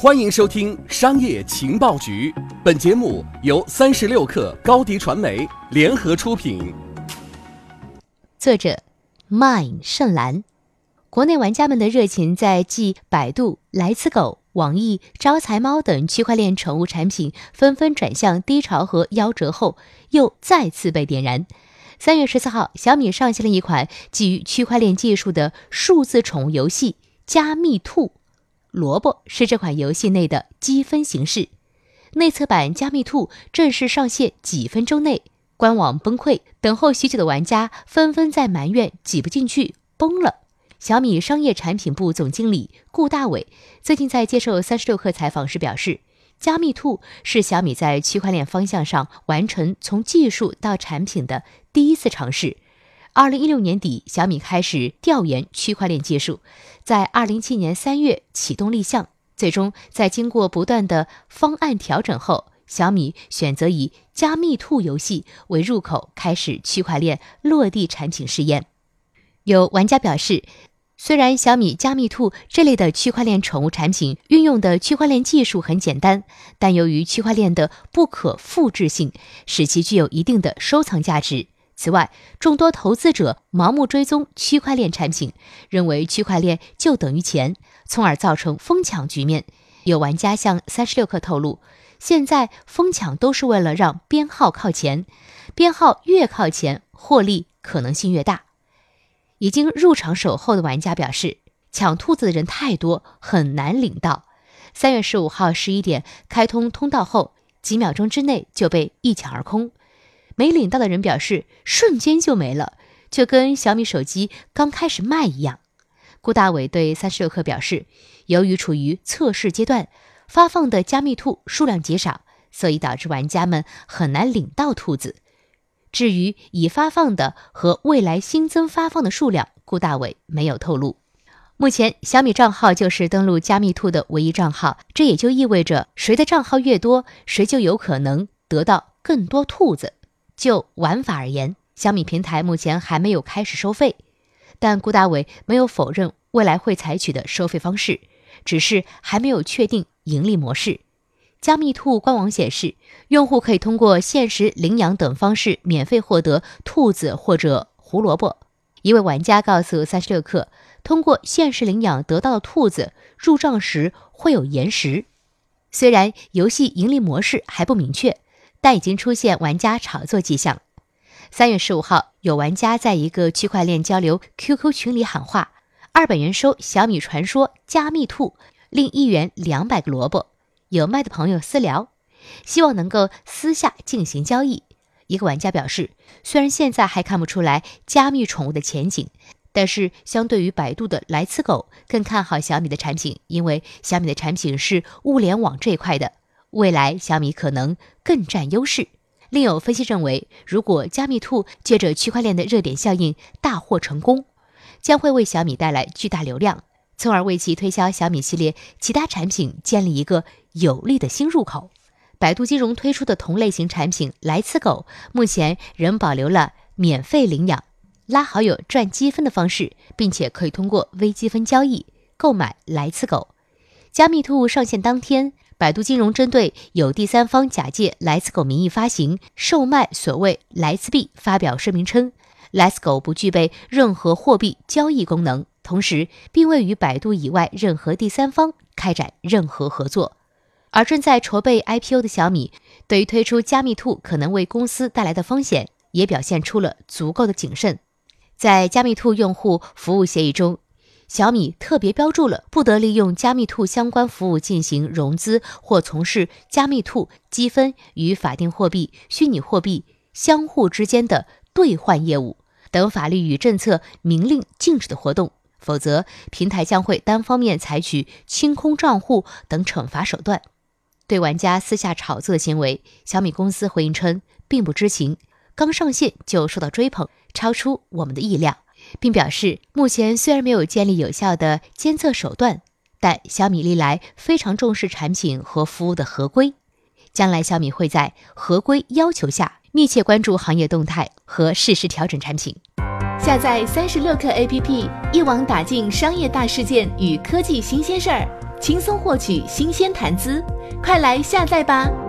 欢迎收听《商业情报局》，本节目由三十六克高低传媒联合出品。作者：Mine 盛兰。国内玩家们的热情在继百度、来此狗、网易、招财猫等区块链宠物产品纷纷转向低潮和夭折后，又再次被点燃。三月十四号，小米上线了一款基于区块链技术的数字宠物游戏《加密兔》。萝卜是这款游戏内的积分形式。内测版《加密兔》正式上线几分钟内，官网崩溃，等候许久的玩家纷纷在埋怨挤不进去，崩了。小米商业产品部总经理顾大伟最近在接受三十六氪采访时表示，加密兔是小米在区块链方向上完成从技术到产品的第一次尝试。二零一六年底，小米开始调研区块链技术，在二零一七年三月启动立项，最终在经过不断的方案调整后，小米选择以加密兔游戏为入口，开始区块链落地产品试验。有玩家表示。虽然小米加密兔这类的区块链宠物产品运用的区块链技术很简单，但由于区块链的不可复制性，使其具有一定的收藏价值。此外，众多投资者盲目追踪区块链产品，认为区块链就等于钱，从而造成疯抢局面。有玩家向三十六氪透露，现在疯抢都是为了让编号靠前，编号越靠前，获利可能性越大。已经入场守候的玩家表示，抢兔子的人太多，很难领到。三月十五号十一点开通通道后，几秒钟之内就被一抢而空。没领到的人表示，瞬间就没了，就跟小米手机刚开始卖一样。顾大伟对三十六氪表示，由于处于测试阶段，发放的加密兔数量极少，所以导致玩家们很难领到兔子。至于已发放的和未来新增发放的数量，顾大伟没有透露。目前，小米账号就是登录加密兔的唯一账号，这也就意味着谁的账号越多，谁就有可能得到更多兔子。就玩法而言，小米平台目前还没有开始收费，但顾大伟没有否认未来会采取的收费方式，只是还没有确定盈利模式。加密兔官网显示，用户可以通过限时领养等方式免费获得兔子或者胡萝卜。一位玩家告诉三十六氪，通过限时领养得到的兔子入账时会有延时。虽然游戏盈利模式还不明确，但已经出现玩家炒作迹象。三月十五号，有玩家在一个区块链交流 QQ 群里喊话：“二百元收小米传说加密兔，另一元两百个萝卜。”有卖的朋友私聊，希望能够私下进行交易。一个玩家表示，虽然现在还看不出来加密宠物的前景，但是相对于百度的来此狗，更看好小米的产品，因为小米的产品是物联网这一块的，未来小米可能更占优势。另有分析认为，如果加密兔借着区块链的热点效应大获成功，将会为小米带来巨大流量。从而为其推销小米系列其他产品建立一个有利的新入口。百度金融推出的同类型产品来此狗，目前仍保留了免费领养、拉好友赚积分的方式，并且可以通过微积分交易购买来此狗。加密兔上线当天，百度金融针对有第三方假借来此狗名义发行、售卖所谓来此币发表声明称，来此狗不具备任何货币交易功能。同时，并未与百度以外任何第三方开展任何合作。而正在筹备 IPO 的小米，对于推出加密兔可能为公司带来的风险，也表现出了足够的谨慎。在加密兔用户服务协议中，小米特别标注了不得利用加密兔相关服务进行融资或从事加密兔积分与法定货币、虚拟货币相互之间的兑换业务等法律与政策明令禁止的活动。否则，平台将会单方面采取清空账户等惩罚手段。对玩家私下炒作的行为，小米公司回应称并不知情，刚上线就受到追捧，超出我们的意料，并表示目前虽然没有建立有效的监测手段，但小米历来非常重视产品和服务的合规，将来小米会在合规要求下密切关注行业动态和适时调整产品。下载三十六课 APP，一网打尽商业大事件与科技新鲜事儿。轻松获取新鲜谈资，快来下载吧！